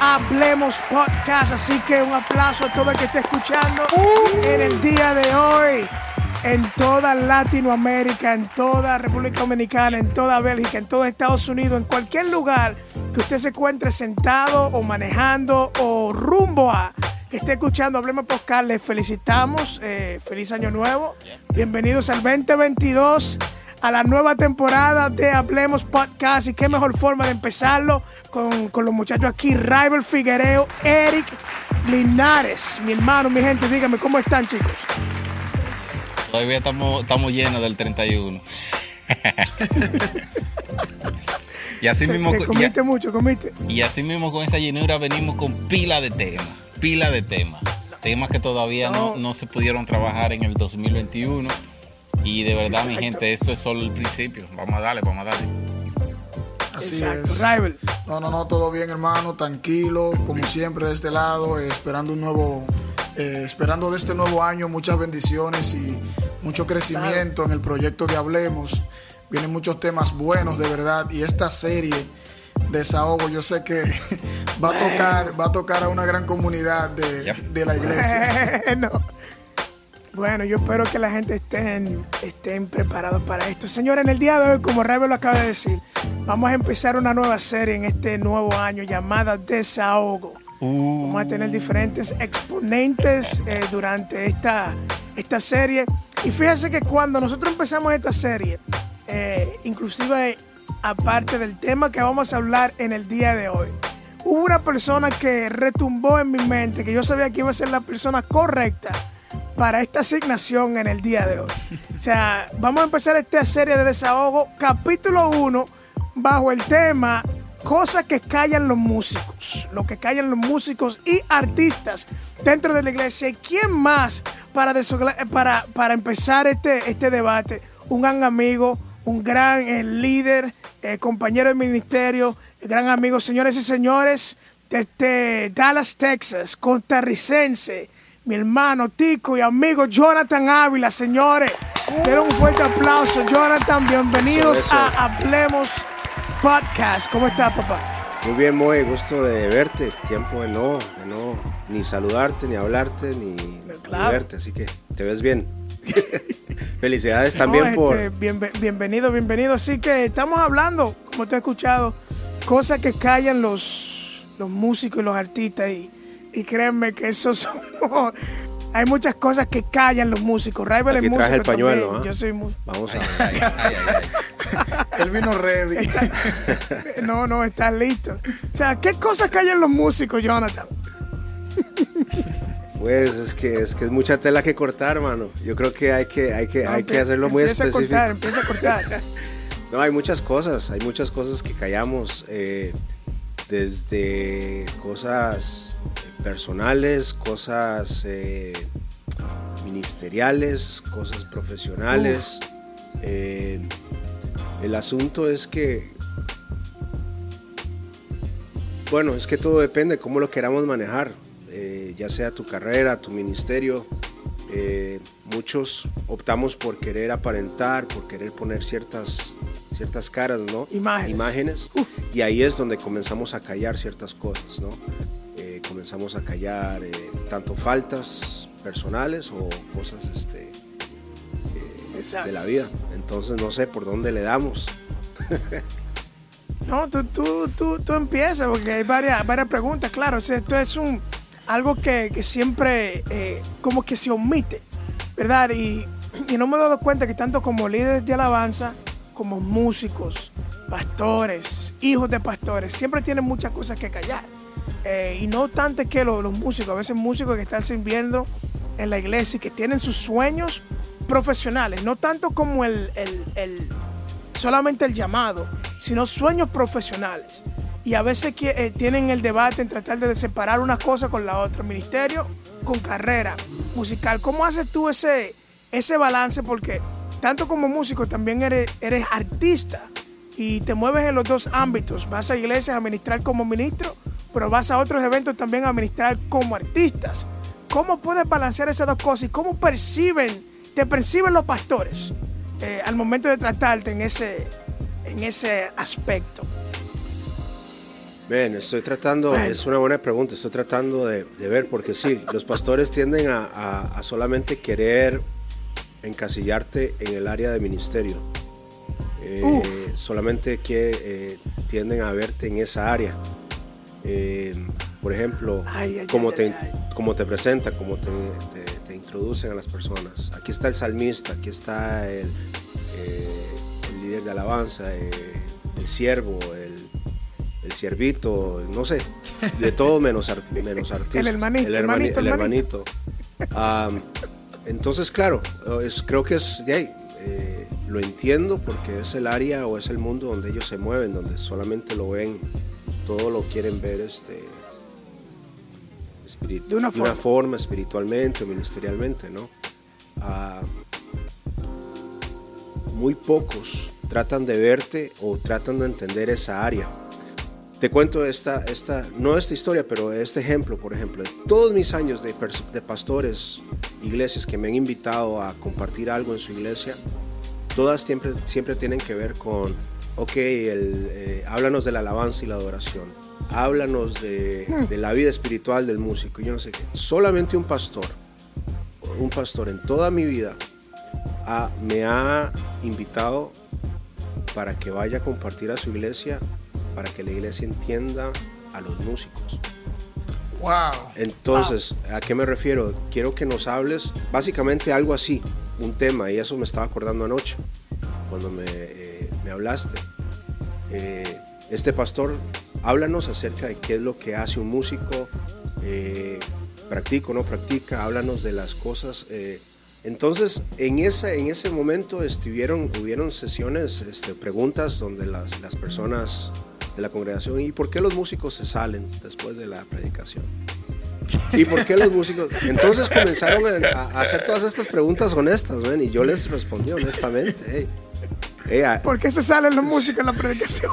Hablemos Podcast. Así que un aplauso a todo el que esté escuchando en el día de hoy. En toda Latinoamérica, en toda República Dominicana, en toda Bélgica, en todo Estados Unidos, en cualquier lugar que usted se encuentre sentado o manejando o rumbo a que esté escuchando Hablemos Podcast, les felicitamos. eh, feliz año nuevo. Bienvenidos al 2022 a la nueva temporada de Hablemos Podcast. Y qué mejor forma de empezarlo con, con los muchachos aquí, Rival Figuereo, Eric Linares. Mi hermano, mi gente, dígame, ¿cómo están, chicos? Todavía estamos, estamos llenos del 31. y así mismo te comiste mucho, comiste. y, y así mismo con esa llenura venimos con pila de temas, pila de temas. Temas que todavía no, No. no se pudieron trabajar en el 2021. Y de verdad, mi gente, esto es solo el principio. Vamos a darle, vamos a darle. Así Exacto, es. Rival. No, no, no, todo bien, hermano, tranquilo, como siempre de este lado, eh, esperando un nuevo, eh, esperando de este nuevo año muchas bendiciones y mucho crecimiento en el proyecto de Hablemos. Vienen muchos temas buenos, de verdad, y esta serie desahogo, yo sé que va a tocar, va a tocar a una gran comunidad de, de la iglesia. Bueno. Bueno, yo espero que la gente estén, estén preparados para esto. Señores, en el día de hoy, como Rival lo acaba de decir, vamos a empezar una nueva serie en este nuevo año llamada Desahogo. Vamos a tener diferentes exponentes eh, durante esta, esta serie. Y fíjense que cuando nosotros empezamos esta serie, eh, inclusive aparte del tema que vamos a hablar en el día de hoy, hubo una persona que retumbó en mi mente, que yo sabía que iba a ser la persona correcta para esta asignación en el día de hoy. O sea, vamos a empezar esta serie de desahogo, capítulo 1, bajo el tema Cosas que callan los músicos, lo que callan los músicos y artistas dentro de la iglesia. ¿Y quién más para, para, para empezar este, este debate? Un gran amigo, un gran eh, líder, eh, compañero de ministerio, gran amigo, señores y señores, desde Dallas, Texas, costarricense, mi hermano Tico y amigo Jonathan Ávila, señores. Denle un fuerte aplauso, Jonathan. Bienvenidos Eso, eso. a Hablemos Podcast. ¿Cómo estás, papá? Muy bien, Moe, gusto de verte. Tiempo de no, de no ni saludarte, ni hablarte, ni, verte, así que te ves bien. Felicidades también No, por... este, bienve- bienvenido, bienvenido. Así que estamos hablando, como te he escuchado, cosas que callan los, los músicos y los artistas. Y, y créanme que eso son. Hay muchas cosas que callan los músicos. Rival es Aquí traje músico el pañuelo, también. ¿ah? Yo soy mu- Vamos a ver. Ay, ay, ay. Él vino ready. No, no, estás listo. O sea, ¿qué cosas callan los músicos, Jonathan? Pues es que, es que es mucha tela que cortar, hermano. Yo creo que hay que, hay que, hay que hacerlo muy empieza específico. a cortar, empieza a cortar. No, hay muchas cosas, hay muchas cosas que callamos, eh, desde cosas personales, cosas eh, ministeriales, cosas profesionales. Eh, el asunto es que, bueno, es que todo depende de cómo lo queramos manejar, eh, ya sea tu carrera, tu ministerio. Eh, muchos optamos por querer aparentar, por querer poner ciertas, ciertas caras, ¿no? Imágenes. Imágenes. Y ahí es donde comenzamos a callar ciertas cosas, ¿no? Eh, comenzamos a callar eh, tanto faltas personales o cosas este, eh, de la vida. Entonces no sé por dónde le damos. No, tú, tú, tú, tú empiezas porque hay varias, varias preguntas, claro. O sea, esto es un algo que, que siempre eh, como que se omite, ¿verdad? Y, y no me he dado cuenta que tanto como líderes de alabanza, como músicos, pastores, hijos de pastores, siempre tienen muchas cosas que callar. Eh, y no tanto que lo- los músicos, a veces músicos que están sirviendo en la iglesia y que tienen sus sueños profesionales, no tanto como el- el- solamente el llamado, sino sueños profesionales. Y a veces eh, tienen el debate en tratar de separar una cosa con la otra. Ministerio con carrera musical. ¿Cómo haces tú ese, ese balance? Porque tanto como músico también eres, artista y te mueves en los dos ámbitos. Vas a iglesias a ministrar como ministro, pero vas a otros eventos también a ministrar como artistas. ¿Cómo puedes balancear esas dos cosas y cómo perciben, te perciben los pastores eh, al momento de tratarte en ese, en ese aspecto? Bien, estoy tratando, es una buena pregunta, estoy tratando de, ver, porque sí, los pastores tienden a, solamente querer encasillarte en el área de ministerio. Eh, solamente que eh, tienden a verte en esa área. Eh, por ejemplo, como, te, como te presenta, como te, introducen a las personas. Aquí está el salmista, aquí está el, el líder de alabanza, el siervo, el el siervito, no sé, de todo menos, menos artista. el hermanito. El, hermanito. entonces, claro, es, creo que es, eh, lo entiendo porque es el área o es el mundo donde ellos se mueven, donde solamente lo ven, todo lo quieren ver este, de, una, forma. espiritualmente o ministerialmente, ¿no? muy pocos tratan de verte o tratan de entender esa área te cuento esta, esta, no esta historia, pero este ejemplo, por ejemplo, todos mis años de, pastores, iglesias que me han invitado a compartir algo en su iglesia, todas siempre, siempre tienen que ver con, ok, el, eh, háblanos de la alabanza y la adoración, háblanos de, la vida espiritual del músico, yo no sé qué. Solamente un pastor, un pastor en toda mi vida me ha invitado para que vaya a compartir a su iglesia para que la iglesia entienda a los músicos. Wow. Entonces, ¿a qué me refiero? Quiero que nos hables básicamente algo así, un tema, y eso me estaba acordando anoche, cuando me, eh, me hablaste. Eh, este pastor, háblanos acerca de qué es lo que hace un músico, eh, practica o no practica, háblanos de las cosas. entonces, en, esa, en ese momento estuvieron, hubieron sesiones, este, preguntas donde las, las personas de la congregación y por qué los músicos se salen después de la predicación. ¿Y por qué los músicos? Entonces comenzaron a, hacer todas estas preguntas honestas, y yo les respondí honestamente. ¿Por qué se salen los músicos en la predicación?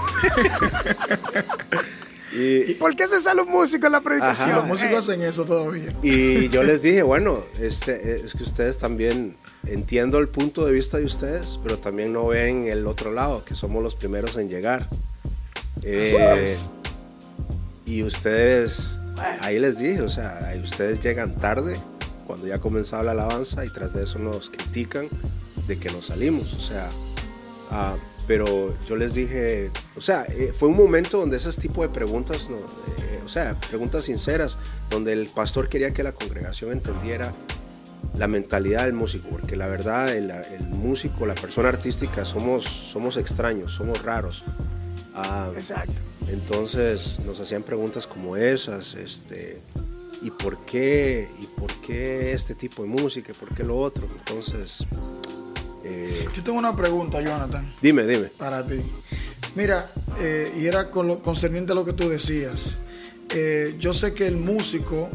y, ¿Por qué se sale un músico en la predicación? los músicos hacen eso todavía. Y yo les dije, bueno, este, es que ustedes también entiendo el punto de vista de ustedes, pero también no ven el otro lado, que somos los primeros en llegar. Eh, y ustedes, ahí les dije, o sea, ustedes llegan tarde cuando ya comenzaba la alabanza y tras de eso nos critican de que nos salimos, o sea, ah, pero yo les dije, o sea, eh, fue un momento donde ese tipo de preguntas, no, eh, o sea, preguntas sinceras, donde el pastor quería que la congregación entendiera la mentalidad del músico, porque la verdad el, el músico, la persona artística, somos, somos extraños, somos raros. Ah, Exacto. Entonces nos hacían preguntas como esas, este, ¿y por qué? ¿Y por qué este tipo de música? ¿Por qué lo otro? Entonces... Eh, Yo tengo una pregunta, Jonathan. Dime, dime. Para ti. Mira, eh, y era con lo, concerniente a lo que tú decías. Eh, yo sé que el músico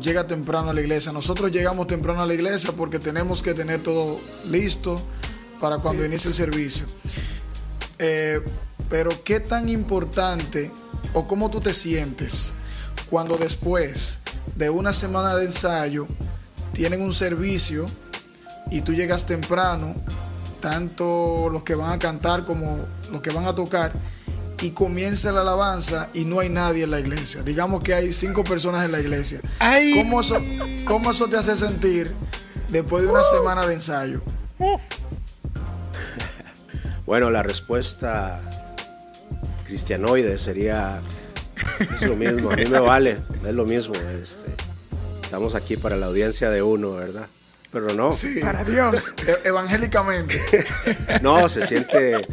llega temprano a la iglesia. Nosotros llegamos temprano a la iglesia porque tenemos que tener todo listo para cuando inicie el servicio. Eh, pero qué tan importante o cómo tú te sientes cuando después de una semana de ensayo tienen un servicio y tú llegas temprano, tanto los que van a cantar como los que van a tocar, y comienza la alabanza y no hay nadie en la iglesia. Digamos que hay cinco personas en la iglesia. ¿Cómo eso, ¿Cómo eso te hace sentir después de una semana de ensayo? Bueno, la respuesta cristianoide sería es lo mismo, a mí me vale, es lo mismo. Este, estamos aquí para la audiencia de uno, ¿verdad? Pero no. Sí, para Dios, e-, evangélicamente. No, se siente,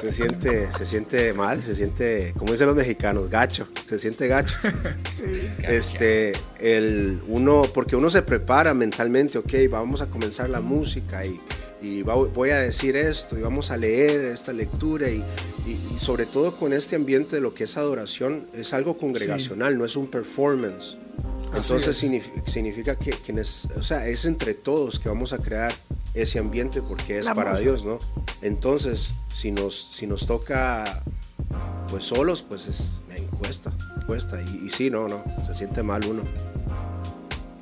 se siente, se siente mal, se siente, como dicen los mexicanos, gacho, se siente gacho. Este, el uno, porque uno se prepara mentalmente, ok, vamos a comenzar la música y y voy a decir esto y vamos a leer esta lectura y, sobre todo con este ambiente de lo que es adoración, es algo congregacional, no es un performance. Entonces es. signifi- significa que quienes, o sea, es entre todos que vamos a crear ese ambiente porque es La para atmósfera. Dios, ¿no? Entonces, si nos, si nos toca pues solos, pues es, me cuesta, cuesta. Y, y sí, no, no, se siente mal uno.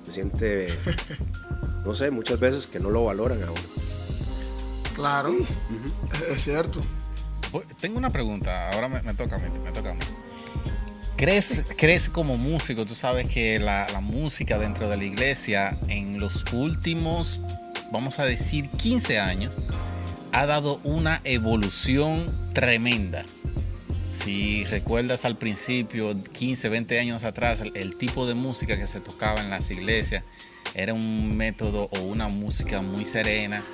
Se siente, no sé, muchas veces que no lo valoran a uno. Claro, es cierto. Tengo una pregunta, ahora me, me toca a mí, me toca a mí. ¿Crees, ¿Crees como músico, tú sabes que la, la música dentro de la iglesia en los últimos, vamos a decir, 15 años, ha dado una evolución tremenda? Si recuerdas al principio, 15, 20 años atrás, el, el tipo de música que se tocaba en las iglesias era un método o una música muy serena,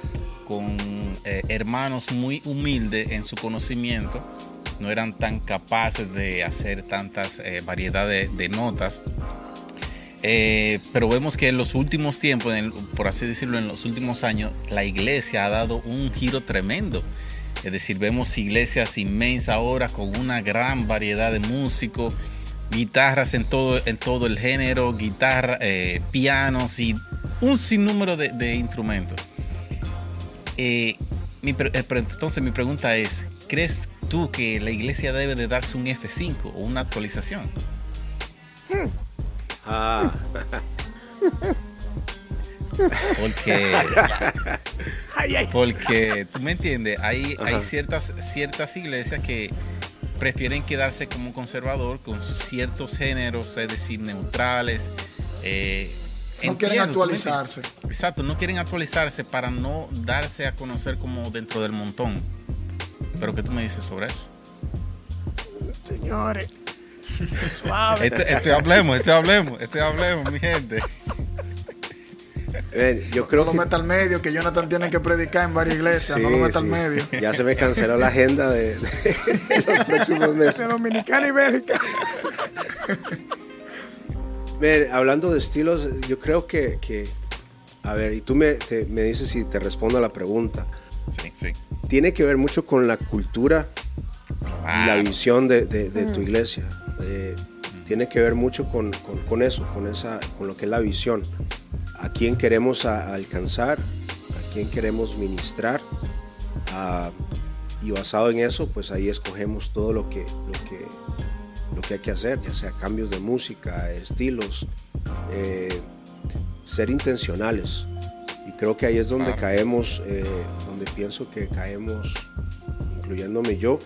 con eh, hermanos muy humildes en su conocimiento, no eran tan capaces de hacer tantas eh, variedades de notas. Eh, pero vemos que en los últimos tiempos, por así decirlo, en los últimos años, la iglesia ha dado un giro tremendo. Es decir, vemos iglesias inmensas ahora con una gran variedad de músicos, guitarras en todo, en todo el género, guitarra, eh, pianos y un sinnúmero de, de instrumentos. Eh, mi pre- eh, entonces mi pregunta es, ¿crees tú que la iglesia debe de darse un F5 o una actualización? Ah, Porque, porque tú me entiendes, hay, hay ciertas, ciertas iglesias que prefieren quedarse como conservador con ciertos géneros, es decir, neutrales. eh, No quieren entiendo, entiendes. actualizarse. Exacto, no quieren actualizarse para no darse a conocer como dentro del montón. Pero ¿qué tú me dices sobre eso? Señores. Suave. Esto, esto hablemos, esto hablemos, esto hablemos, mi gente. ven, yo creo no que lo meta al medio, que Jonathan tiene que predicar en varias iglesias. no lo Sí, meta al medio. Ya se me canceló la agenda de, de los próximos De meses. Dominicana y Bélgica. Ver, hablando de estilos, yo creo que, que- a ver, y tú me, te- me dices si te respondo a la pregunta. Sí, sí. Tiene que ver mucho con la cultura y la visión de, de- de tu iglesia. Eh, tiene que ver mucho con, con- con eso, con, esa, con lo que es la visión. A quién queremos a- alcanzar, a quién queremos ministrar. ah, y basado en eso, pues ahí escogemos todo lo que, lo que, lo que hay que hacer, ya sea cambios de música, estilos, eh, ser intencionales. Y creo que ahí es donde Claro. caemos, eh, donde pienso que caemos, incluyéndome yo,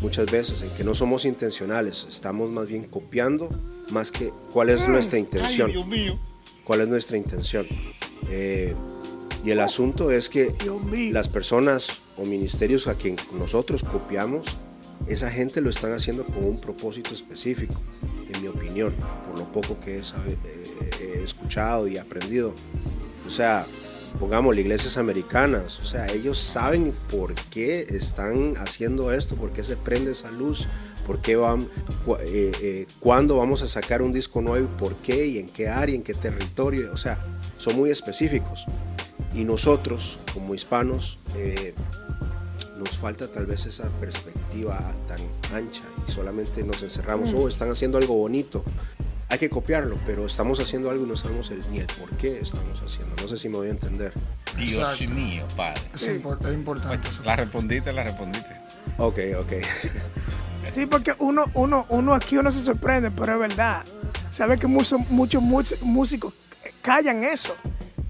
muchas veces, en que no somos intencionales, estamos más bien copiando más que cuál es nuestra intención. Ay, Dios mío. ¿Cuál es nuestra intención? Eh, y el asunto es que las personas o ministerios a quien nosotros copiamos, esa gente lo están haciendo con un propósito específico, en mi opinión, por lo poco que he, eh, escuchado y aprendido. O sea, pongamos iglesias americanas, o sea, ellos saben por qué están haciendo esto, por qué se prende esa luz, por qué van, eh, eh, cuándo vamos a sacar un disco nuevo, por qué y en qué área, en qué territorio, o sea, son muy específicos. Y nosotros, como hispanos, nos falta tal vez esa perspectiva tan ancha y solamente nos encerramos, oh, están haciendo algo bonito. Hay que copiarlo, pero estamos haciendo algo y no sabemos el- ni el por qué estamos haciendo. No sé si me voy a entender. Dios Exacto. mío, padre. Es, impor- es importante eso. La respondiste, la respondiste. Ok, ok. Sí, porque uno, uno, uno aquí uno se sorprende, pero es verdad. Sabe que muchos, muchos músicos callan eso.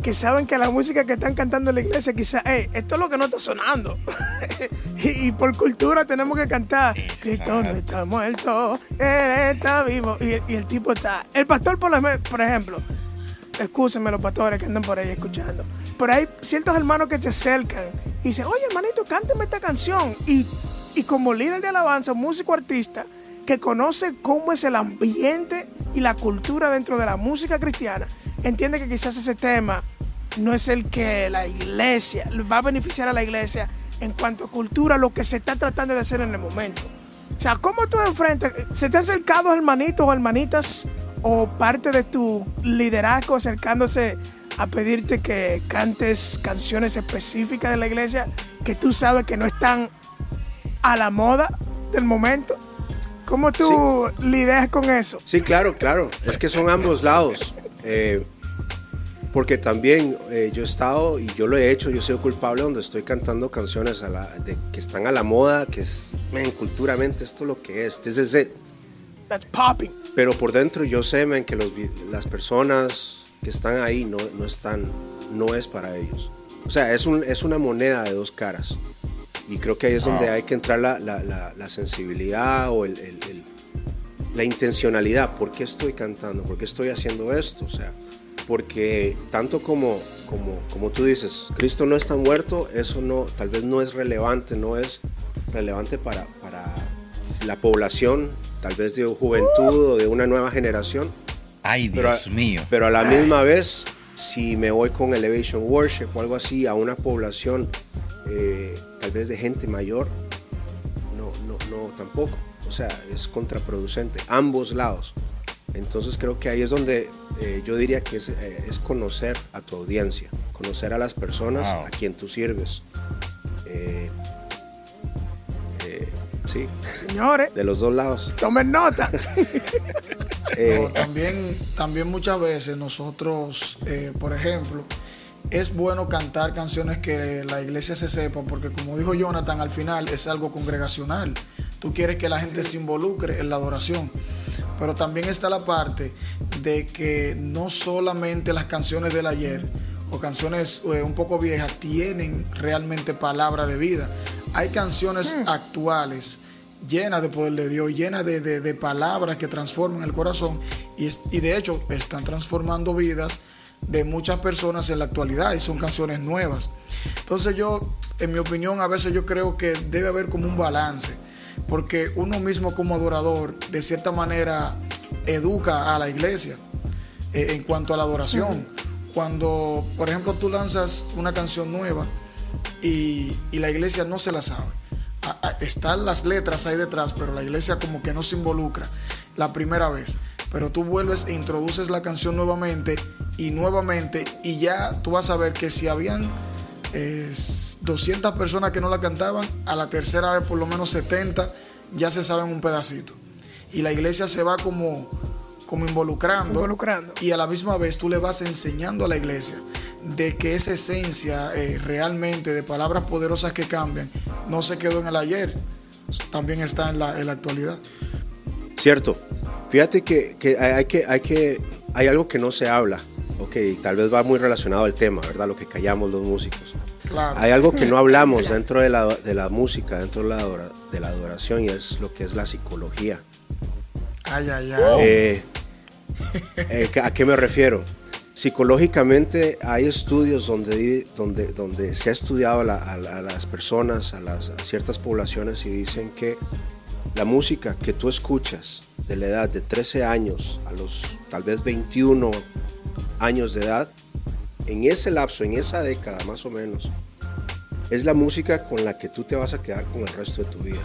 Que saben que la música que están cantando en la iglesia, quizás, hey, esto es lo que no está sonando. y, y por cultura tenemos que cantar. Cristo no está muerto, Él está vivo. Y, y el tipo está. El pastor, por, ejemplo- por ejemplo, excúsenme los pastores que andan por ahí escuchando. Pero hay ciertos hermanos que se acercan y dicen, oye hermanito, cánteme esta canción. Y, y como líder de alabanza, músico artista, que conoce cómo es el ambiente y la cultura dentro de la música cristiana, entiende que quizás ese tema no es el que la iglesia va a beneficiar a la iglesia en cuanto a cultura, lo que se está tratando de hacer en el momento. O sea, ¿cómo tú enfrentas? ¿Se te ha acercado hermanitos o hermanitas o parte de tu liderazgo acercándose a pedirte que cantes canciones específicas de la iglesia que tú sabes que no están a la moda del momento? ¿Cómo tú lidias con eso? Sí, claro, claro. Es que son ambos lados. Eh, porque también eh, yo he estado y yo lo he hecho, yo he sido culpable donde estoy cantando canciones a la, de, que están a la moda, que es, man, culturalmente esto es lo que es. This is it. That's popping. Pero por dentro yo sé, man, que los, las personas que están ahí no, no, están, no es para ellos. O sea, es, un, es una moneda de dos caras. Y creo que ahí es donde hay que entrar la, la, la, la sensibilidad o el, el, el, la intencionalidad. ¿Por qué estoy cantando? ¿Por qué estoy haciendo esto? O sea, porque tanto como, como, como tú dices, Cristo no está muerto, eso no, tal vez no es relevante, no es relevante para, para la población, tal vez de juventud o de una nueva generación. Ay, Dios pero, mío. Pero a la misma vez, si me voy con Elevation Worship o algo así a una población eh, tal vez de gente mayor, no, no, no, tampoco. O sea, es contraproducente, ambos lados. Entonces creo que ahí es donde eh, yo diría que es, eh, es, conocer a tu audiencia, conocer a las personas wow. a quien tú sirves. Eh, sí. Señores. De los dos lados. Tomen nota. no, también, también muchas veces nosotros, por ejemplo, es bueno cantar canciones que la iglesia se sepa, porque como dijo Jonathan, al final es algo congregacional. Tú quieres que la gente sí. se involucre en la adoración. Pero también está la parte de que no solamente las canciones del ayer o canciones eh, un poco viejas tienen realmente palabra de vida. Hay canciones mm. actuales llenas de poder de Dios, llenas de, de, de palabras que transforman el corazón y, y de hecho están transformando vidas de muchas personas en la actualidad y son canciones nuevas. Entonces yo, en mi opinión, a veces yo creo que debe haber como un balance, porque uno mismo como adorador, de cierta manera, educa a la iglesia eh, en cuanto a la adoración. Uh -huh. Cuando, por ejemplo, tú lanzas una canción nueva y, y la iglesia no se la sabe. A, a, están las letras ahí detrás, pero la iglesia como que no se involucra la primera vez pero tú vuelves e introduces la canción nuevamente y nuevamente y ya tú vas a ver que si habían eh, 200 personas que no la cantaban, a la tercera vez por lo menos 70 ya se saben un pedacito. Y la iglesia se va como, como involucrando, involucrando. y a la misma vez tú le vas enseñando a la iglesia de que esa esencia eh, realmente de palabras poderosas que cambian no se quedó en el ayer, también está en la, en la actualidad. Cierto, Fíjate que, que, hay que, hay que hay algo que no se habla, ok, tal vez va muy relacionado al tema, ¿verdad? Lo que callamos los músicos. Claro. Hay algo que no hablamos dentro de la, de la música, dentro de la, de la, adoración, y es lo que es la psicología. Ay, ay, ay. Eh, eh, ¿A qué me refiero? Psicológicamente hay estudios donde, donde, donde se ha estudiado a, la, a, a las personas, a, las, a ciertas poblaciones, y dicen que la música que tú escuchas de la edad de 13 años a los tal vez 21 años de edad, en ese lapso, en esa década más o menos, es la música con la que tú te vas a quedar con el resto de tu vida.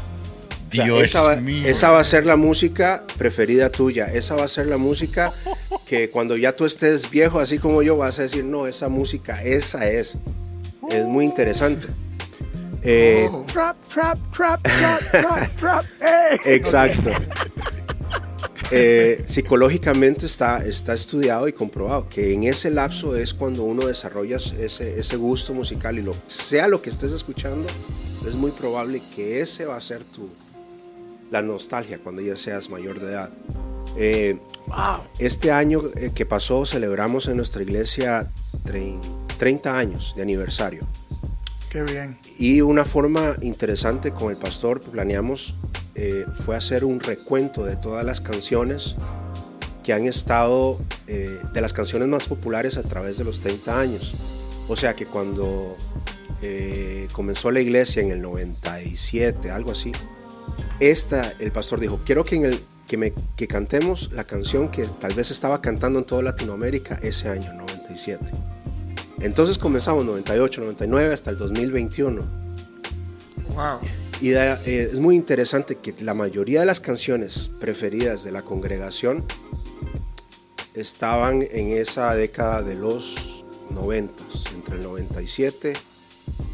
Dios o sea, esa, va, mío. esa va a ser la música preferida tuya, esa va a ser la música que cuando ya tú estés viejo, así como yo, vas a decir, no, esa música, esa es. Es muy interesante. Eh, oh. trap, trap, trap, trap, trap, trap. Hey. Exacto. Eh, psicológicamente está, está estudiado y comprobado que en ese lapso es cuando uno desarrolla ese, ese gusto musical y lo sea lo que estés escuchando, es muy probable que ese va a ser tu la nostalgia cuando ya seas mayor de edad. Eh, wow. Este año eh, que pasó celebramos en nuestra iglesia 30 años de aniversario. Qué bien. Y una forma interesante con el pastor planeamos eh, fue hacer un recuento de todas las canciones que han estado, eh, de las canciones más populares a través de los 30 años. O sea que cuando eh, comenzó la iglesia en el 97, algo así, esta, el pastor dijo, quiero que, en el, que, me, que cantemos la canción que tal vez estaba cantando en toda Latinoamérica ese año, 97. Entonces comenzamos 98, 99 hasta el 2021. Wow. Y eh, es muy interesante que la mayoría de las canciones preferidas de la congregación estaban en esa década de los 90, entre el 97,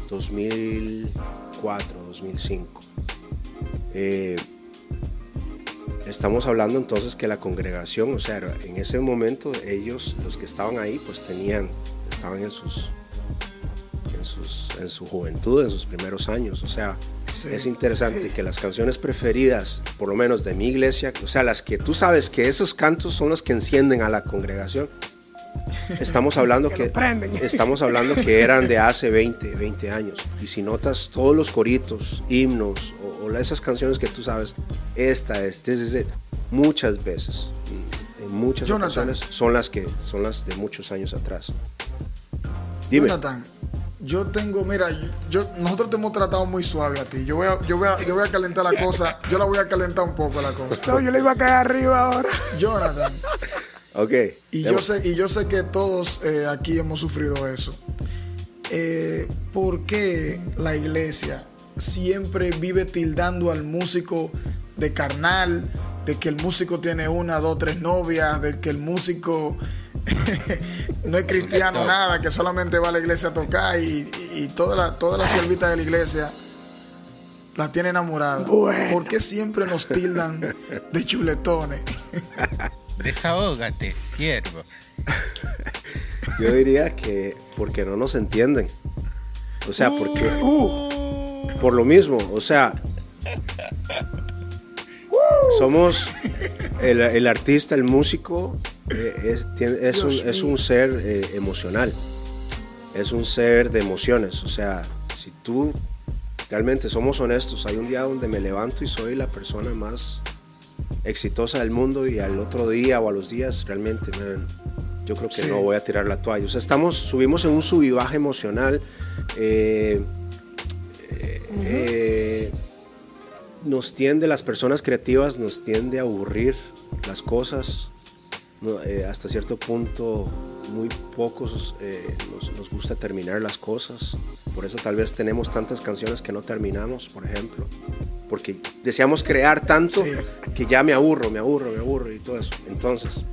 2004, 2005. Eh, estamos hablando entonces que la congregación, o sea, en ese momento ellos, los que estaban ahí, pues tenían, estaban en sus, en sus, en su juventud, en sus primeros años. O sea, es interesante que las canciones preferidas, por lo menos de mi iglesia, o sea, las que tú sabes que esos cantos son los que encienden a la congregación. Estamos hablando que, estamos hablando que eran de hace 20, 20 años. Y si notas todos los coritos, himnos o, esas canciones que tú sabes, esta es, desde muchas veces, en muchas ocasiones, son las que son las de muchos años atrás. Dime. Jonathan, yo tengo, mira, yo, nosotros te hemos tratado muy suave a ti. Yo voy a, yo voy a, yo voy a calentar la cosa. Yo la voy a calentar un poco la cosa. No, yo le iba a caer arriba ahora. Jonathan. Ok. Y yo, sé, y yo sé que todos eh, aquí hemos sufrido eso. Eh, ¿Por qué la iglesia siempre vive tildando al músico de carnal, de que el músico tiene una, dos, tres novias, de que el músico no es cristiano nada, que solamente va a la iglesia a tocar y, y toda la, toda la de la iglesia la tiene enamorada? ¿Por qué siempre nos tildan de chuletones? Desahógate, siervo. Yo diría que porque no nos entienden. O sea, porque. Uh, por lo mismo, o sea. Somos. El, artista, el músico, eh, es, un, ser eh, emocional. Es un ser de emociones. O sea, si tú realmente somos honestos, hay un día donde me levanto y soy la persona más exitosa del mundo y al otro día o a los días realmente, yo creo que no voy a tirar la toalla. O sea, estamos, subimos en un subivaje emocional. Eh, eh, nos tiende, las personas creativas nos tiende a aburrir las cosas. Eh, hasta cierto punto, muy pocos nos, nos gusta terminar las cosas. Por eso tal vez tenemos tantas canciones que no terminamos, por ejemplo porque deseamos crear tanto que ya me aburro, me aburro, me aburro y todo eso. Entonces,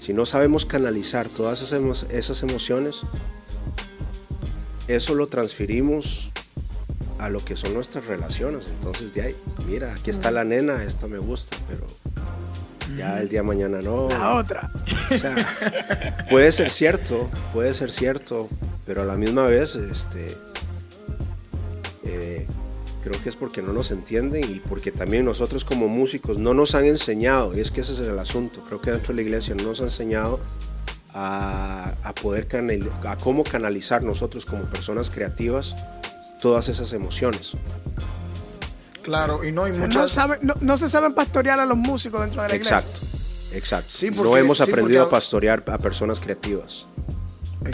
si no sabemos canalizar todas esas, esas emociones, eso lo transferimos a lo que son nuestras relaciones. Entonces, de ahí, mira, aquí está la nena, esta me gusta, pero ya el día de mañana no. La otra. O sea, puede ser cierto, puede ser cierto, pero a la misma vez, este, creo que es porque no nos entienden y porque también nosotros como músicos no nos han enseñado, y es que ese es el asunto, creo que dentro de la iglesia no nos han enseñado a, poder a cómo canalizar nosotros como personas creativas todas esas emociones. Claro, y no hay muchas... No, se saben pastorear a los músicos dentro de la iglesia. Exacto, exacto. no hemos aprendido a pastorear a personas creativas.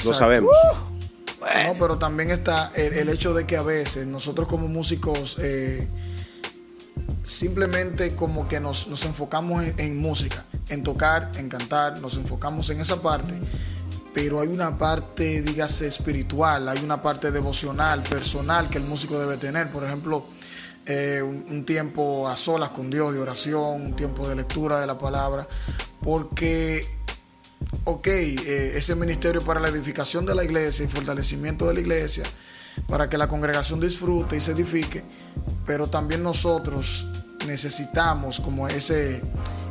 No sabemos. Uh. No, pero también está el, hecho de que a veces nosotros como músicos eh, simplemente como que nos, enfocamos en, música, en tocar, en cantar, nos enfocamos en esa parte, pero hay una parte, dígase, espiritual, hay una parte devocional, personal que el músico debe tener. Por ejemplo, eh, un, tiempo a solas con Dios, de oración, un tiempo de lectura de la palabra, porque ok, eh, ese ministerio para la edificación de la iglesia y fortalecimiento de la iglesia, para que la congregación disfrute y se edifique, pero también nosotros necesitamos como ese,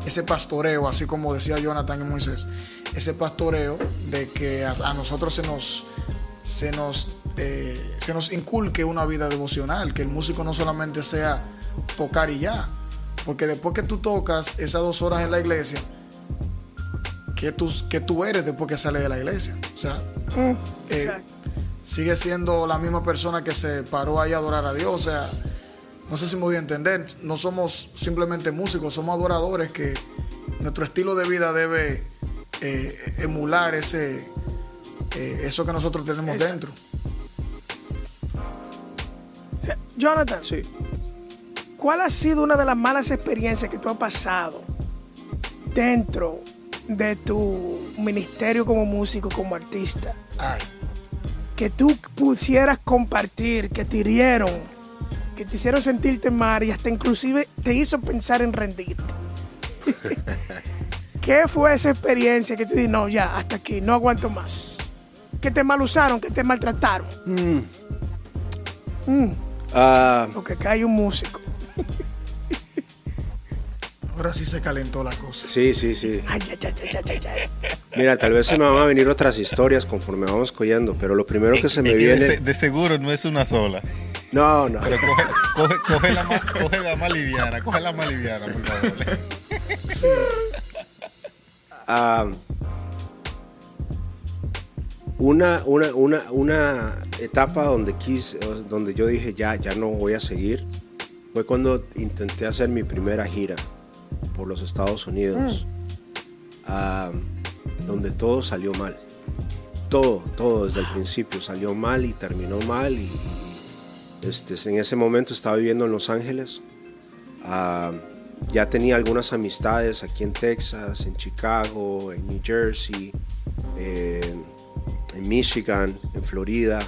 ese pastoreo, así como decía Jonathan y Moisés, ese pastoreo de que a, nosotros se nos, se, nos, eh, se nos inculque una vida devocional, que el músico no solamente sea tocar y ya, porque después que tú tocas esas dos horas en la iglesia, que tú, que tú eres después que sales de la iglesia. O sea, mm, eh, sigue siendo la misma persona que se paró ahí a adorar a Dios. O sea, no sé si me voy a entender. No somos simplemente músicos, somos adoradores que nuestro estilo de vida debe eh, emular ese, eh, eso que nosotros tenemos dentro. Jonathan, sí. ¿cuál ha sido una de las malas experiencias que tú has pasado dentro de tu ministerio como músico, como artista, que tú pudieras compartir, que te hirieron, que te hicieron sentirte mal y hasta inclusive te hizo pensar en rendirte. ¿Qué fue esa experiencia que te di, no, ya, hasta aquí, no aguanto más? Que te mal usaron, que te maltrataron. Mm. Mm. Ah. Porque acá hay un músico. Ahora sí se calentó la cosa. Sí, sí, sí. Ay, ay, ay, ay, ay, ay. Mira, tal vez se me van a venir otras historias conforme vamos coyendo, pero lo primero que se me de, viene... de seguro no es una sola. No, no. Pero coge, coge, coge la, más, coge la más liviana, coge la más liviana, por favor. Ah, una, una, una, una etapa donde quise, donde yo dije ya, ya no voy a seguir, fue cuando intenté hacer mi primera gira por los Estados Unidos, ah, donde todo salió mal. Todo, todo desde el principio salió mal y terminó mal y, y, este, en ese momento estaba viviendo en Los Ángeles. Ah, ya tenía algunas amistades aquí en Texas, en Chicago, en New Jersey, eh, en Michigan, en Florida.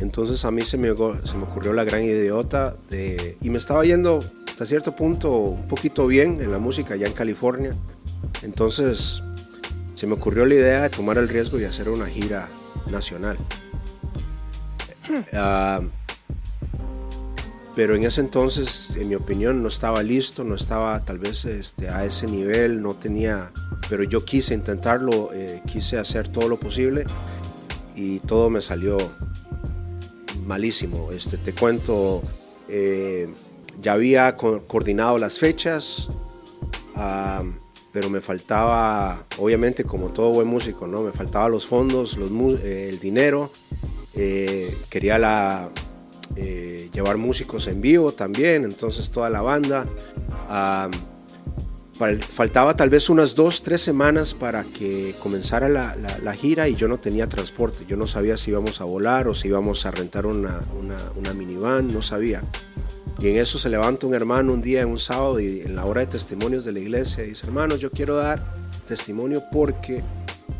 Entonces a mí se me, se me ocurrió la gran idiota de... Y me estaba yendo hasta cierto punto un poquito bien en la música allá en California. Entonces se me ocurrió la idea de tomar el riesgo y hacer una gira nacional. Ah, pero en ese entonces, en mi opinión, no estaba listo, no estaba tal vez este, a ese nivel, no tenía, pero yo quise intentarlo, eh, quise hacer todo lo posible y todo me salió malísimo. Este, te cuento, eh, ya había co- coordinado las fechas, ah, pero me faltaba, obviamente como todo buen músico, ¿no? me faltaba los fondos, los, eh, el dinero, eh, quería la, eh, llevar músicos en vivo también, entonces toda la banda. Fal- faltaba tal vez unas dos, tres semanas para que comenzara la, gira y yo no tenía transporte, yo no sabía si íbamos a volar o si íbamos a rentar una, una, una minivan, no sabía. Y en eso se levanta un hermano un día, en un sábado, y en la hora de testimonios de la iglesia, dice, hermano, yo quiero dar testimonio porque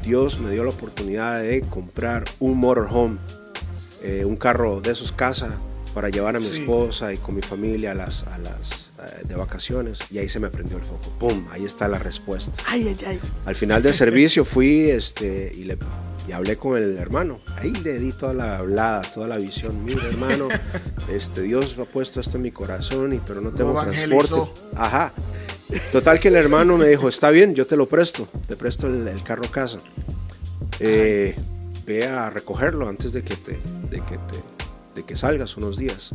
Dios me dio la oportunidad de comprar un motorhome, eh, un carro de esos casa para llevar a mi Sí. esposa y con mi familia a las, a las eh, de vacaciones. Y ahí se me prendió el foco. ¡Pum! Ahí está la respuesta. Ay, ay, ay. Al final del servicio fui este, y, le, y hablé con el hermano. Ahí le di toda la hablada, toda la visión. Mira, hermano, este, Dios ha puesto esto en mi corazón, y, pero no tengo transporte. Ajá. Total que el hermano me dijo, está bien, yo te lo presto. Te presto el, el carro casa. Eh, ve a recogerlo antes de que te, de que te, de que salgas unos días.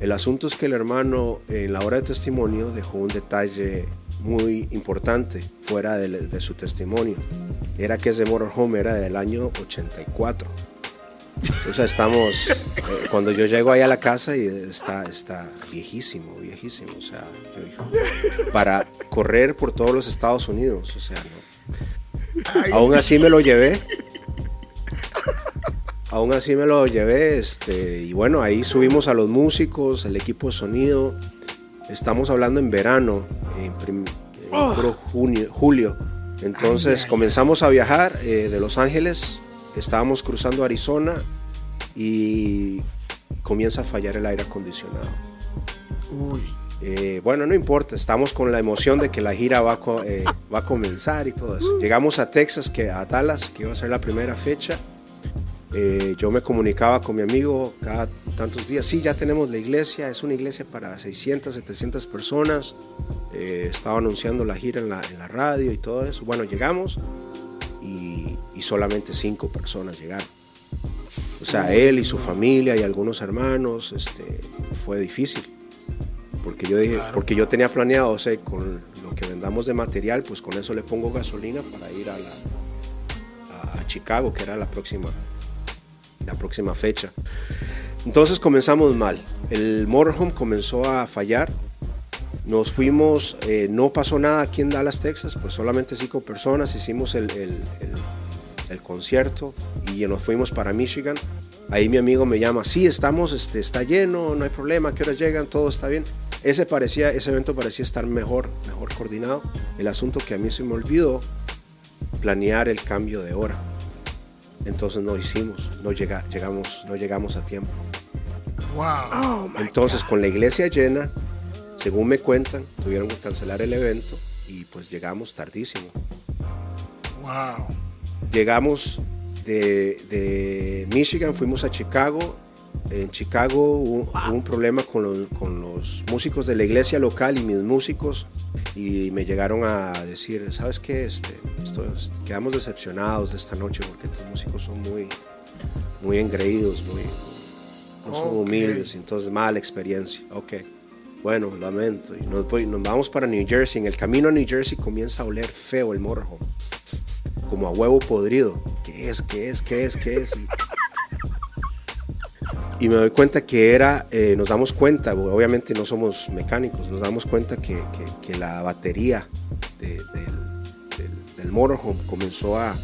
El asunto es que el hermano en la hora de testimonio dejó un detalle muy importante fuera de, de su testimonio. Era que ese motorhome era del año 84. O sea, estamos, eh, cuando yo llego ahí a la casa y está, está viejísimo, viejísimo. O sea, yo digo, para correr por todos los Estados Unidos, o sea, no. Aún así me lo llevé. Aún así me lo llevé, este, y bueno, ahí subimos a los músicos, el equipo de sonido. Estamos hablando en verano, en, puro junio, julio. Entonces Ay, comenzamos a viajar eh, de Los Ángeles, estábamos cruzando Arizona y comienza a fallar el aire acondicionado. Uy. Eh, bueno, no importa, estamos con la emoción de que la gira va eh, va a comenzar y todo eso. Llegamos a Texas, que a Dallas, que iba a ser la primera fecha. Eh, yo me comunicaba con mi amigo cada tantos días, sí, ya tenemos la iglesia, es una iglesia para 600, 700 personas. Eh, estaba anunciando la gira en la, en la radio y todo eso. Bueno, llegamos y, y solamente cinco personas llegaron. O sea, él y su familia y algunos hermanos, este, fue difícil. Porque yo dije, Claro. porque yo tenía planeado, o sea, con lo que vendamos de material, pues con eso le pongo gasolina para ir a la a, a Chicago, que era la próxima la próxima fecha. Entonces comenzamos mal. El motorhome comenzó a fallar. Nos fuimos, eh, no pasó nada aquí en Dallas, Texas, pues solamente cinco personas hicimos el, el- el- concierto y nos fuimos para Michigan. Ahí mi amigo me llama, sí, estamos, este, está lleno, no hay problema, ¿qué horas llegan? Todo está bien. Ese, parecía, ese evento parecía estar mejor, mejor coordinado. El asunto que a mí se me olvidó planear el cambio de hora. Entonces no hicimos, no, llega, llegamos, no llegamos a tiempo. Wow. Oh, Entonces con la iglesia llena, según me cuentan, tuvieron que cancelar el evento y pues llegamos tardísimo. Wow. Llegamos de, de Michigan, fuimos a Chicago En Chicago hubo, un problema con los, con los, músicos de la iglesia local y mis músicos y me llegaron a decir, ¿sabes qué? Este, quedamos decepcionados de esta noche porque tus músicos son muy, muy engreídos, muy, son humildes, entonces mala experiencia. Ok, bueno, lamento. Y nos, nos, vamos para New Jersey. En el camino a New Jersey comienza a oler feo el morro, como a huevo podrido. ¿Qué es? ¿Qué es? ¿Qué es? ¿Qué es? Y, me doy cuenta que era, eh, nos damos cuenta, obviamente no somos mecánicos, nos damos cuenta que, que, la batería del, del, del motorhome comenzó a,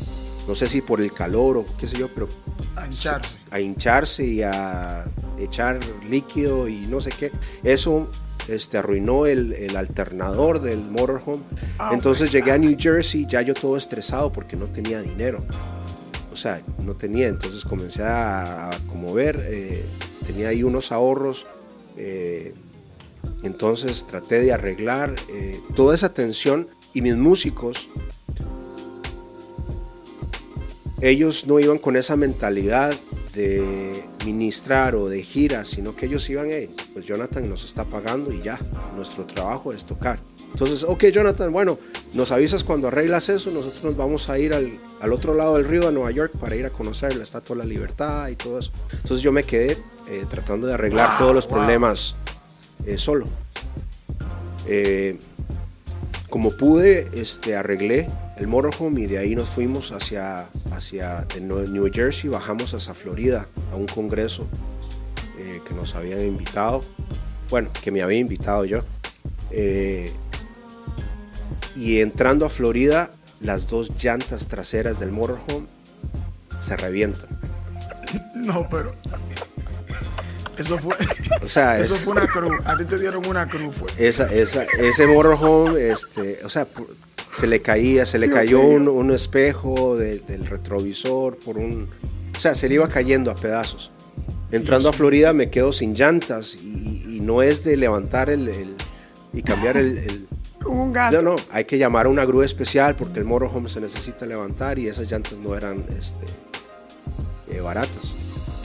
no sé si por el calor o qué sé yo, pero a hincharse. A hincharse y a echar líquido y no sé qué. Eso este, arruinó el, el alternador del motorhome. Ah, Entonces llegué a New Jersey, ya yo todo estresado porque no tenía dinero. O sea, no tenía. Entonces comencé a, como ver, eh, tenía ahí unos ahorros. Eh, entonces traté de arreglar eh, toda esa tensión y mis músicos ellos no iban con esa mentalidad de ministrar o de gira, sino que ellos iban, hey, pues Jonathan nos está pagando y ya, nuestro trabajo es tocar. Entonces, ok Jonathan, bueno, nos avisas cuando arreglas eso, nosotros nos vamos a ir al, al otro lado del río, a Nueva York, para ir a conocer la Estatua de la Libertad y todo eso. Entonces yo me quedé eh, tratando de arreglar todos los problemas eh, solo. Eh, como pude, este, arreglé el motorhome y de ahí nos fuimos hacia, hacia New Jersey, bajamos hacia Florida a un congreso eh, que nos habían invitado, bueno, que me había invitado yo. Eh, y entrando a Florida, las dos llantas traseras del motorhome se revientan. No, pero eso fue, o sea, eso fue una cruz. A ti te dieron una cruz. Fue. Esa, esa, ese motorhome, este, o sea, se le caía, se le cayó un, un espejo del retrovisor por un... O sea, se le iba cayendo a pedazos. Entrando a Florida me quedo sin llantas y, no es de levantar el, y cambiar el... un gato. No, no, hay que llamar a una grúa especial porque el motorhome se necesita levantar y esas llantas no eran este, eh, baratas.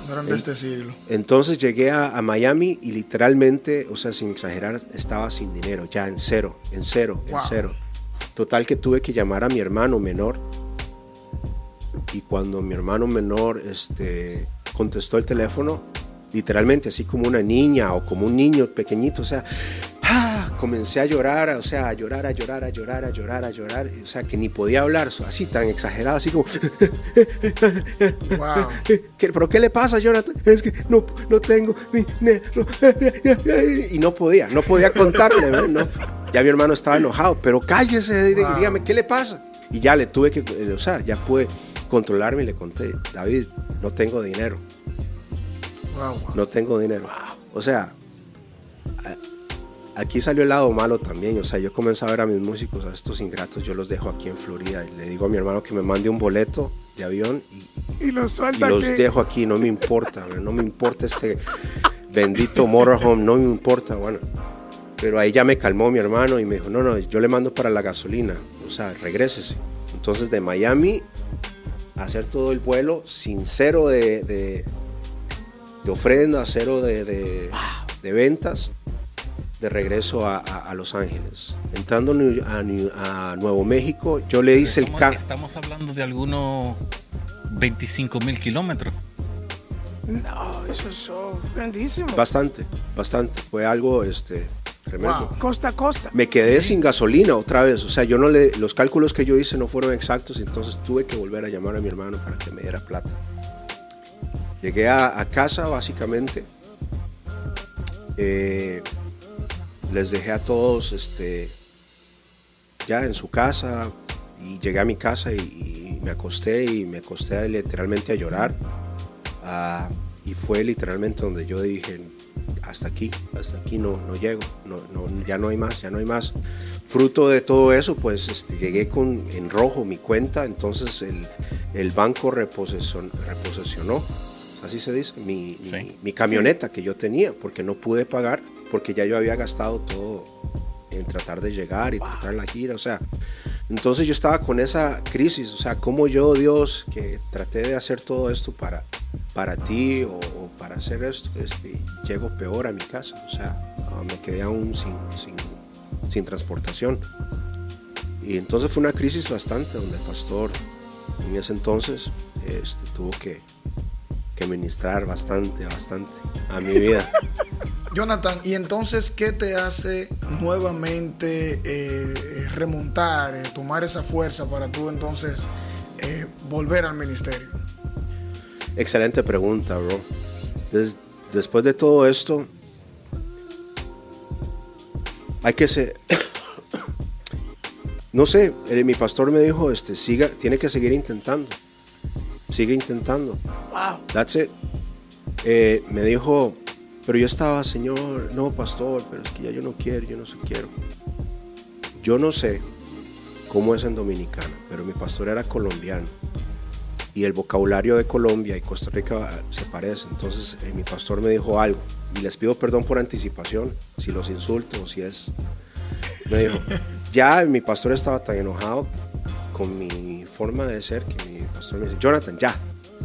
No eran de este siglo. Entonces llegué a, a, Miami y literalmente, o sea, sin exagerar, estaba sin dinero, ya en cero, en cero, en cero. Total que tuve que llamar a mi hermano menor. Y cuando mi hermano menor este, contestó el teléfono, literalmente así como una niña o como un niño pequeñito, o sea. Comencé a llorar, o sea, a llorar, a llorar, a llorar, a llorar, a llorar, o sea, que ni podía hablar, así tan exagerado, así como, wow. ¿pero qué le pasa, Jonathan? Es que no, no tengo dinero, y no podía, no podía contarle, ¿no? Ya mi hermano estaba enojado, pero cállese, dígame, ¿qué le pasa? Y ya le tuve que, o sea, ya pude controlarme y le conté, David, no tengo dinero. No tengo dinero. O sea, aquí salió el lado malo también. O sea, yo comencé a ver a mis músicos, a estos ingratos, yo los dejo aquí en Florida y le digo a mi hermano que me mande un boleto de avión y, y los, y los dejo aquí. No me importa, no me importa este bendito motorhome, no me importa. Bueno, pero ahí ya me calmó mi hermano y me dijo, no, no, yo le mando para la gasolina, o sea, regrésese. Entonces de Miami hacer todo el vuelo sin cero de, de, ofrenda, cero de, de, ventas, de regreso a, a, Los Ángeles. Entrando a, Nuevo México, yo le hice el cambio. Estamos hablando de algunos 25 mil kilómetros. No, eso es grandísimo. Bastante, bastante. Fue algo este, Costa a costa. Me quedé sin gasolina otra vez. O sea, yo no le, los cálculos que yo hice no fueron exactos, entonces tuve que volver a llamar a mi hermano para que me diera plata. Llegué a, casa básicamente. Eh, les dejé a todos este, ya en su casa y llegué a mi casa y, me acosté y me acosté literalmente a llorar. Ah, y fue literalmente donde yo dije, hasta aquí, hasta aquí no, no llego, no, no, ya no hay más, ya no hay más. Fruto de todo eso, pues este, llegué con, en rojo mi cuenta, entonces el, el banco reposesionó, así se dice, mi, mi, camioneta que yo tenía, porque no pude pagar, porque ya yo había gastado todo en tratar de llegar y tratar la gira, o sea, entonces yo estaba con esa crisis, o sea, como yo, Dios, que traté de hacer todo esto para para ti o, para hacer esto, este, llego peor a mi casa. O sea, ah, me quedé aún sin, sin, transportación. Y entonces fue una crisis bastante donde el pastor en ese entonces este, tuvo que, que ministrar bastante, bastante a mi vida. Jonathan, ¿y entonces qué te hace nuevamente eh, remontar, eh, tomar esa fuerza para tú entonces eh, volver al ministerio? Excelente pregunta, bro. después de todo esto, hay que ser... no sé, mi pastor me dijo, este, siga, tiene que seguir intentando. Sigue intentando. Wow. That's it. me dijo, pero yo estaba, Señor, no, pastor, pero es que ya yo no quiero, yo no sé, quiero. Yo no sé cómo es en Dominicana, pero mi pastor era colombiano. Y el vocabulario de Colombia y Costa Rica se parece. Entonces eh, mi pastor me dijo algo. Y les pido perdón por anticipación, si los insulto o si es... Me dijo, ya mi pastor estaba tan enojado con mi forma de ser que mi pastor me dice, Jonathan, ya,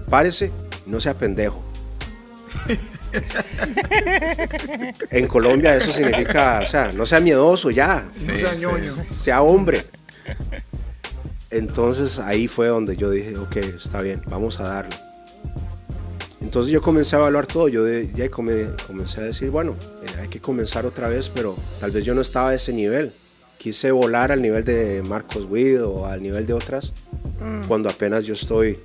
párese, no sea pendejo en Colombia eso significa, o sea, no sea miedoso ya, no sea ñoño, sea hombre. Entonces ahí fue donde yo dije, ok, está bien, vamos a darle. Entonces yo comencé a evaluar todo, yo ya comencé a decir, bueno, eh, hay que comenzar otra vez, pero tal vez yo no estaba a ese nivel. Quise volar al nivel de Marcos Witt o al nivel de otras, mm. cuando apenas yo estoy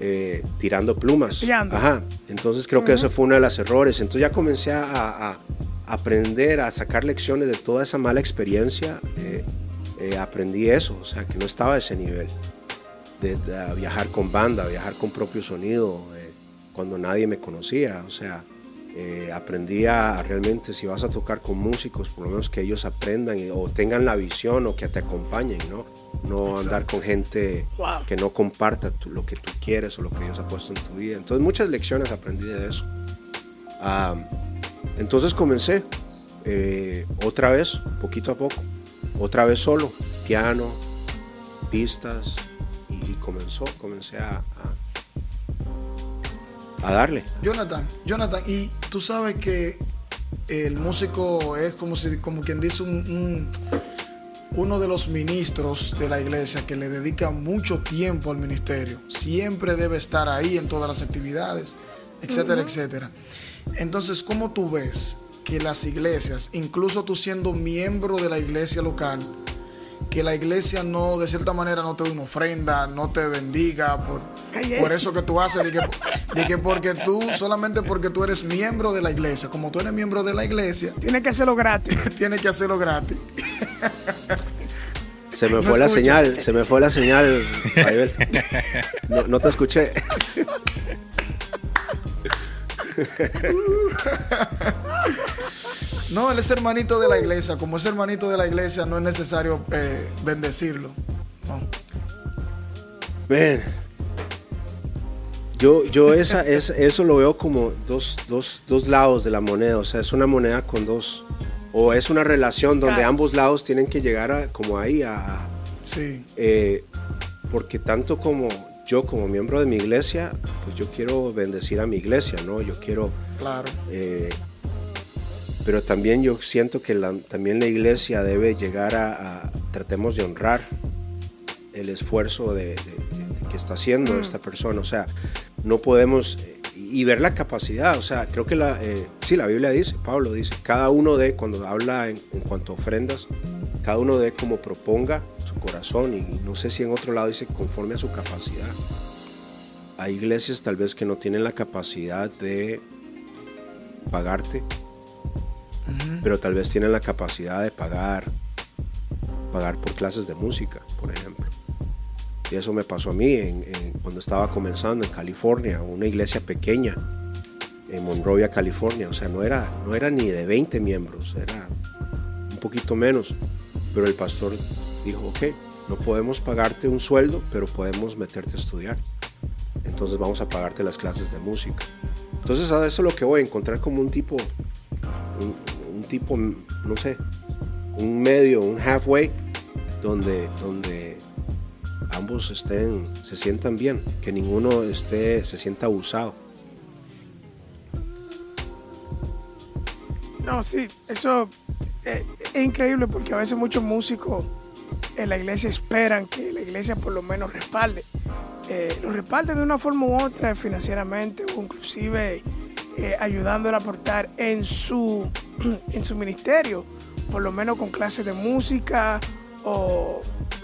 eh, tirando plumas. Ajá. Entonces creo que eso fue uno de los errores. Entonces ya comencé a, aprender, a sacar lecciones de toda esa mala experiencia. Eh, eh, aprendí eso, o sea, que no estaba a ese nivel. De, viajar con banda, viajar con propio sonido, cuando nadie me conocía. O sea, eh, aprendí a realmente si vas a tocar con músicos, por lo menos que ellos aprendan o tengan la visión o que te acompañen, ¿no? No andar con gente que no comparta lo que tú quieres o lo que Dios ha puesto en tu vida. Entonces muchas lecciones aprendí de eso. Ah, entonces comencé eh, otra vez, poquito a poco, otra vez solo, piano, pistas y, comenzó, comencé a a darle. Jonathan, Jonathan, y tú sabes que el músico es como, si, como quien dice un, uno de los ministros de la iglesia que le dedica mucho tiempo al ministerio. Siempre debe estar ahí en todas las actividades, etcétera, etcétera. Entonces, ¿cómo tú ves que las iglesias, incluso tú siendo miembro de la iglesia local, que la iglesia no, de cierta manera, no te dé una ofrenda, no te bendiga por, por eso que tú haces, de que, porque tú, solamente porque tú eres miembro de la iglesia, como tú eres miembro de la iglesia, tienes que hacerlo gratis. tienes que hacerlo gratis. Se me fue la señal, se me fue la señal, no, no te escuché. No, él es hermanito de la iglesia. Como es hermanito de la iglesia, no es necesario eh, bendecirlo. Ven. Yo, yo esa, es, eso lo veo como dos, lados de la moneda. O sea, es una moneda con dos. O es una relación donde ambos lados tienen que llegar a, como ahí a. Sí. Eh, porque tanto como yo como miembro de mi iglesia, pues yo quiero bendecir a mi iglesia, ¿no? Yo quiero claro. Eh, pero también yo siento que también la iglesia debe llegar a, tratemos de honrar el esfuerzo de, que está haciendo mm. esta persona, o sea, no podemos, y ver la capacidad, o sea, creo que la, eh, sí, la Biblia dice, Pablo dice, cada uno de, cuando habla en, cuanto a ofrendas, cada uno de como proponga su corazón, y no sé si en otro lado dice conforme a su capacidad. Hay iglesias tal vez que no tienen la capacidad de pagarte pero tal vez tienen la capacidad de pagar, pagar por clases de música, por ejemplo. Y eso me pasó a mí cuando estaba comenzando en California, una iglesia pequeña en Monrovia, California. O sea, no era, no era ni de 20 miembros, era un poquito menos. Pero el pastor dijo, ok, no podemos pagarte un sueldo, pero podemos meterte a estudiar. Entonces vamos a pagarte las clases de música. Entonces a eso es lo que voy a encontrar como un tipo, tipo, no sé, un medio, un halfway, donde, donde ambos estén, se sientan bien, que ninguno esté, se sienta abusado. No, sí, eso eh, es increíble porque a veces muchos músicos en la iglesia esperan que la iglesia por lo menos respalde. Eh, respalde de una forma u otra financieramente o inclusive eh, ayudándole a aportar en su, en su ministerio, por lo menos con clases de música o,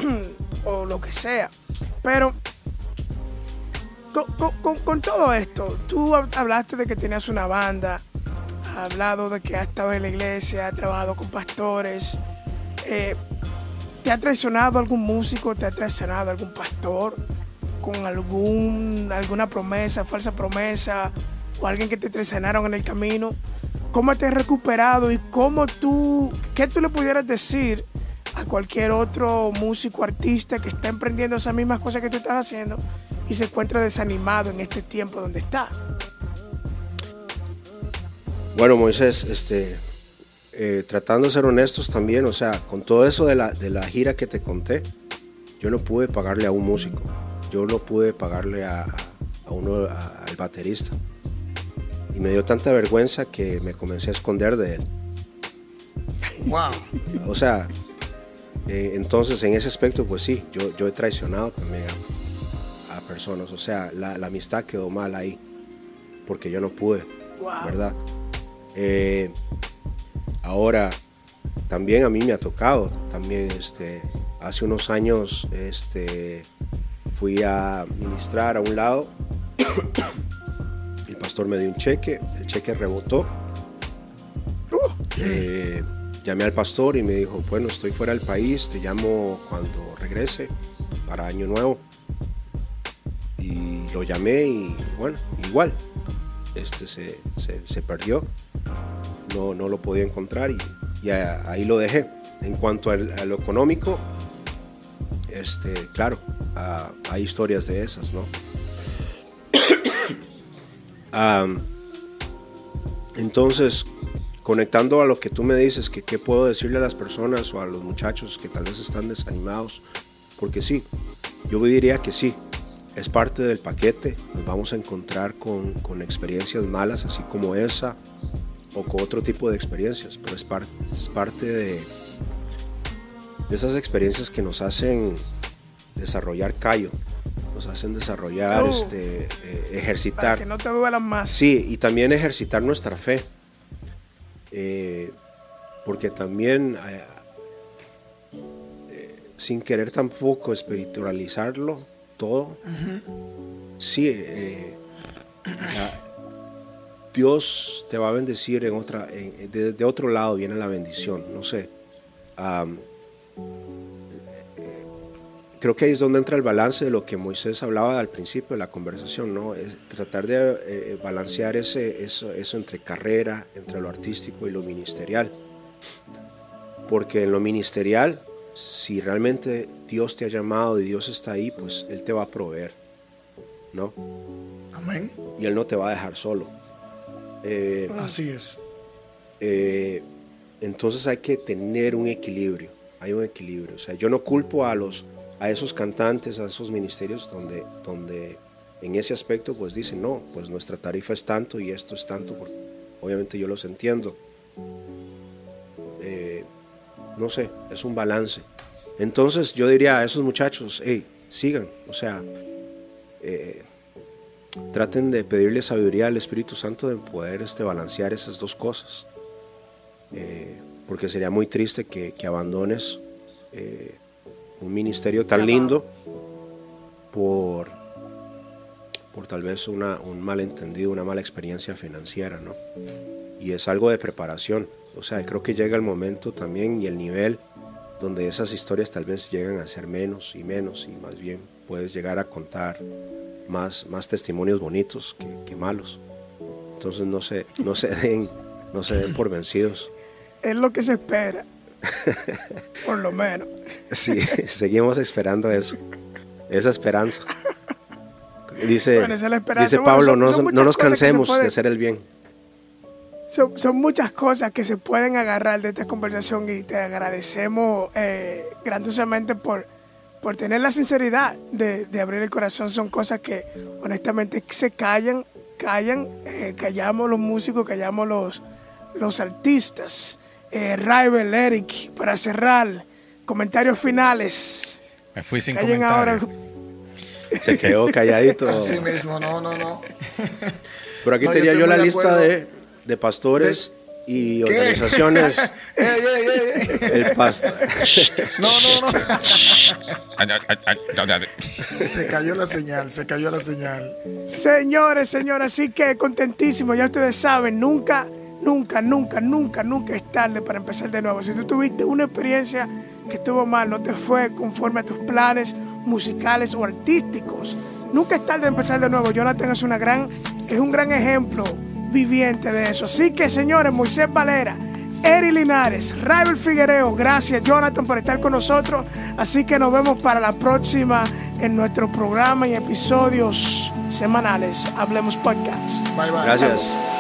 o lo que sea. Pero con, todo esto, tú hablaste de que tenías una banda, has hablado de que has estado en la iglesia, has trabajado con pastores. Eh, ¿Te ha traicionado algún músico? ¿Te ha traicionado algún pastor? ¿Con algún, alguna promesa, falsa promesa? ¿O alguien que te traicionaron en el camino? ¿Cómo te has recuperado y cómo tú, qué tú le pudieras decir a cualquier otro músico, artista que está emprendiendo esas mismas cosas que tú estás haciendo y se encuentra desanimado en este tiempo donde está? Bueno, Moisés, este, eh, tratando de ser honestos también, o sea, con todo eso de la, de la gira que te conté, yo no pude pagarle a un músico, yo no pude pagarle a, a uno, al baterista. Y me dio tanta vergüenza que me comencé a esconder de él. Wow. O sea, eh, entonces en ese aspecto, pues sí, yo, yo he traicionado también a, personas. O sea, la, la, amistad quedó mal ahí, porque yo no pude, ¿verdad? Eh, Ahora, también a mí me ha tocado, también este, hace unos años este, fui a ministrar a un lado, pastor me dio un cheque, el cheque rebotó, eh, llamé al pastor y me dijo, bueno, estoy fuera del país, te llamo cuando regrese para Año Nuevo. Y lo llamé y bueno, igual, este se, se perdió no, no lo podía encontrar y, ahí lo dejé. En cuanto a lo económico, este, claro, ah, hay historias de esas, ¿no? Entonces, conectando a lo que tú me dices, que qué puedo decirle a las personas o a los muchachos que tal vez están desanimados, porque sí, yo diría que sí, es parte del paquete, nos vamos a encontrar con, con experiencias malas, así como esa, o con otro tipo de experiencias, pero es, parte de esas experiencias que nos hacen desarrollar callo, nos hacen desarrollar, este, eh, ejercitar. Para que no te duelan más. Sí, y también ejercitar nuestra fe. Eh, porque también, eh, sin querer tampoco espiritualizarlo todo, sí, Dios te va a bendecir en otra, de, otro lado viene la bendición, no sé. Creo que ahí es donde entra el balance de lo que Moisés hablaba al principio de la conversación, ¿no? Es tratar de eh, balancear ese, eso, eso entre carrera, entre lo artístico y lo ministerial. Porque en lo ministerial, si realmente Dios te ha llamado y Dios está ahí, pues Él te va a proveer, ¿no? Amén. Y Él no te va a dejar solo. Eh, Así es. Eh, entonces hay que tener un equilibrio, hay un equilibrio. O sea, yo no culpo a, los, a esos cantantes, a esos ministerios donde, donde en ese aspecto pues dicen, no, pues nuestra tarifa es tanto y esto es tanto, porque obviamente yo los entiendo. Eh, no sé, es un balance. Entonces yo diría a esos muchachos, hey, sigan, o sea, traten de pedirle sabiduría al Espíritu Santo de poder este, balancear esas dos cosas. Eh, porque sería muy triste que, abandones eh, un ministerio tan lindo por, por tal vez una, un malentendido, una mala experiencia financiera, ¿no? Y es algo de preparación. O sea, creo que llega el momento también y el nivel donde esas historias tal vez llegan a ser menos y menos y más bien puedes llegar a contar más, más testimonios bonitos que, malos. Entonces no se, no, se den, no se den por vencidos. Es lo que se espera. Por lo menos. Sí, seguimos esperando eso. Esa esperanza. Dice, dice Pablo, no, no, nos cansemos de hacer el bien. Son, son, muchas cosas que se pueden agarrar de esta conversación y te agradecemos eh, grandiosamente por por tener la sinceridad de, de abrir el corazón. Son cosas que honestamente se callan, callan, eh, callamos los músicos, callamos los, los artistas. Eh, Rival, Eric, para cerrar, comentarios finales. Me fui sin Callen comentarios. ahora. Se quedó calladito. Así mismo, no, no, no. Pero aquí No, yo tenía yo la de lista de, de pastores y organizaciones. Ey, ey, ey, ey. El pastor. No, no, no. Se cayó la señal, se cayó la señal. Señores, señores, así que contentísimo, ya ustedes saben, nunca, nunca, nunca, nunca, nunca es tarde para empezar de nuevo. Si tú tuviste una experiencia que estuvo mal, no te fue conforme a tus planes musicales o artísticos, nunca es tarde de empezar de nuevo. Jonathan es, una gran, es un gran ejemplo viviente de eso. Así que, señores, Moisés Valera, Eri Linares, Ravel Figuereo, gracias Jonathan por estar con nosotros. Así que nos vemos para la próxima en nuestro programa y episodios semanales. Hablemos Podcast. Bye, bye. Gracias.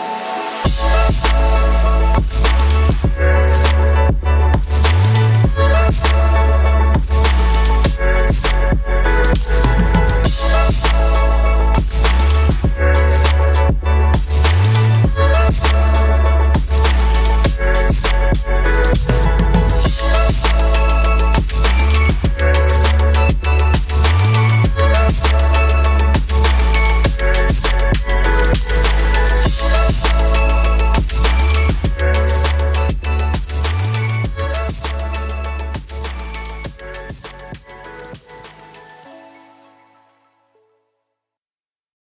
Thank